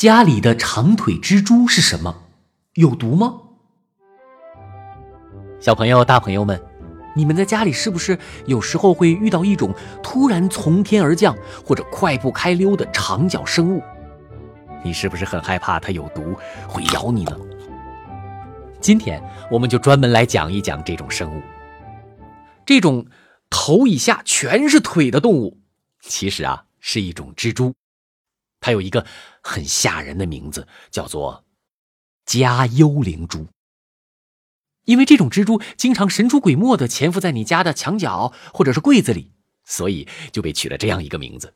家里的长腿蜘蛛是什么？有毒吗？小朋友、大朋友们，你们在家里是不是有时候会遇到一种突然从天而降或者快步开溜的长脚生物？你是不是很害怕它有毒，会咬你呢？今天我们就专门来讲一讲这种生物。这种头以下全是腿的动物，其实啊是一种蜘蛛。它有一个很吓人的名字，叫做家幽灵蛛。因为这种蜘蛛经常神出鬼没的潜伏在你家的墙角或者是柜子里，所以就被取了这样一个名字。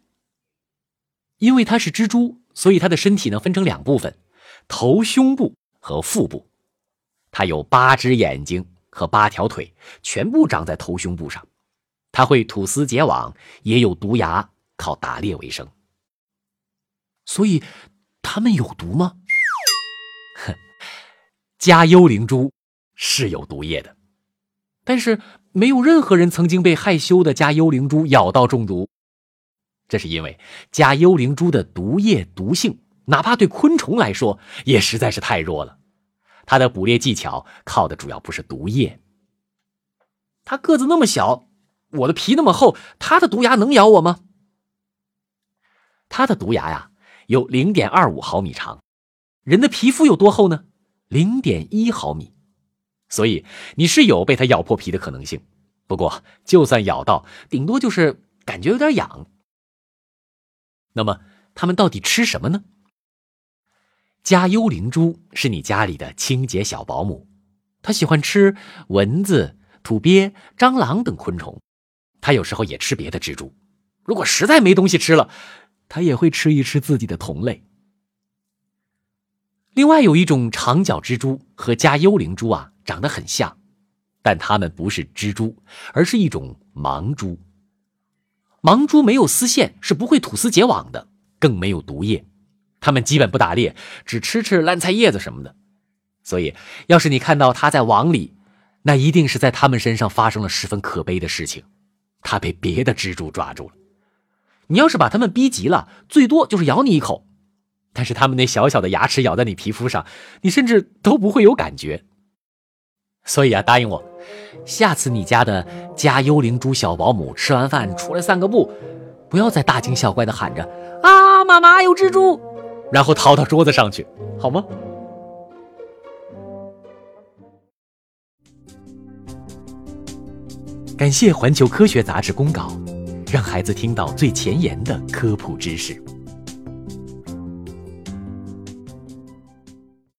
因为它是蜘蛛，所以它的身体呢分成两部分：头、胸部和腹部。它有八只眼睛和八条腿，全部长在头胸部上。它会吐丝结网，也有毒牙，靠打猎为生。所以，它们有毒吗？哼，加幽灵蛛是有毒液的，但是没有任何人曾经被害羞的加幽灵蛛咬到中毒。这是因为加幽灵蛛的毒液毒性，哪怕对昆虫来说也实在是太弱了。它的捕猎技巧靠的主要不是毒液。它个子那么小，我的皮那么厚，它的毒牙能咬我吗？它的毒牙呀。有零点二五毫米长，人的皮肤有多厚呢？零点一毫米，所以你是有被它咬破皮的可能性。不过，就算咬到，顶多就是感觉有点痒。那么，它们到底吃什么呢？家幽灵蛛是你家里的清洁小保姆，它喜欢吃蚊子、土鳖、蟑螂等昆虫，它有时候也吃别的蜘蛛。如果实在没东西吃了，它也会吃一吃自己的同类。另外有一种长脚蜘蛛和家幽灵蛛啊长得很像，但它们不是蜘蛛，而是一种盲蛛。盲蛛没有丝线，是不会吐丝结网的，更没有毒液。它们基本不打猎，只吃吃烂菜叶子什么的。所以，要是你看到它在网里，那一定是在它们身上发生了十分可悲的事情，它被别的蜘蛛抓住了。你要是把它们逼急了，最多就是咬你一口，但是它们那小小的牙齿咬在你皮肤上，你甚至都不会有感觉。所以啊，答应我，下次你家的家幽灵猪小保姆吃完饭出来散个步，不要再大惊小怪的喊着“啊，妈妈有蜘蛛”，然后逃到桌子上去，好吗？感谢环球科学杂志公稿。让孩子听到最前沿的科普知识。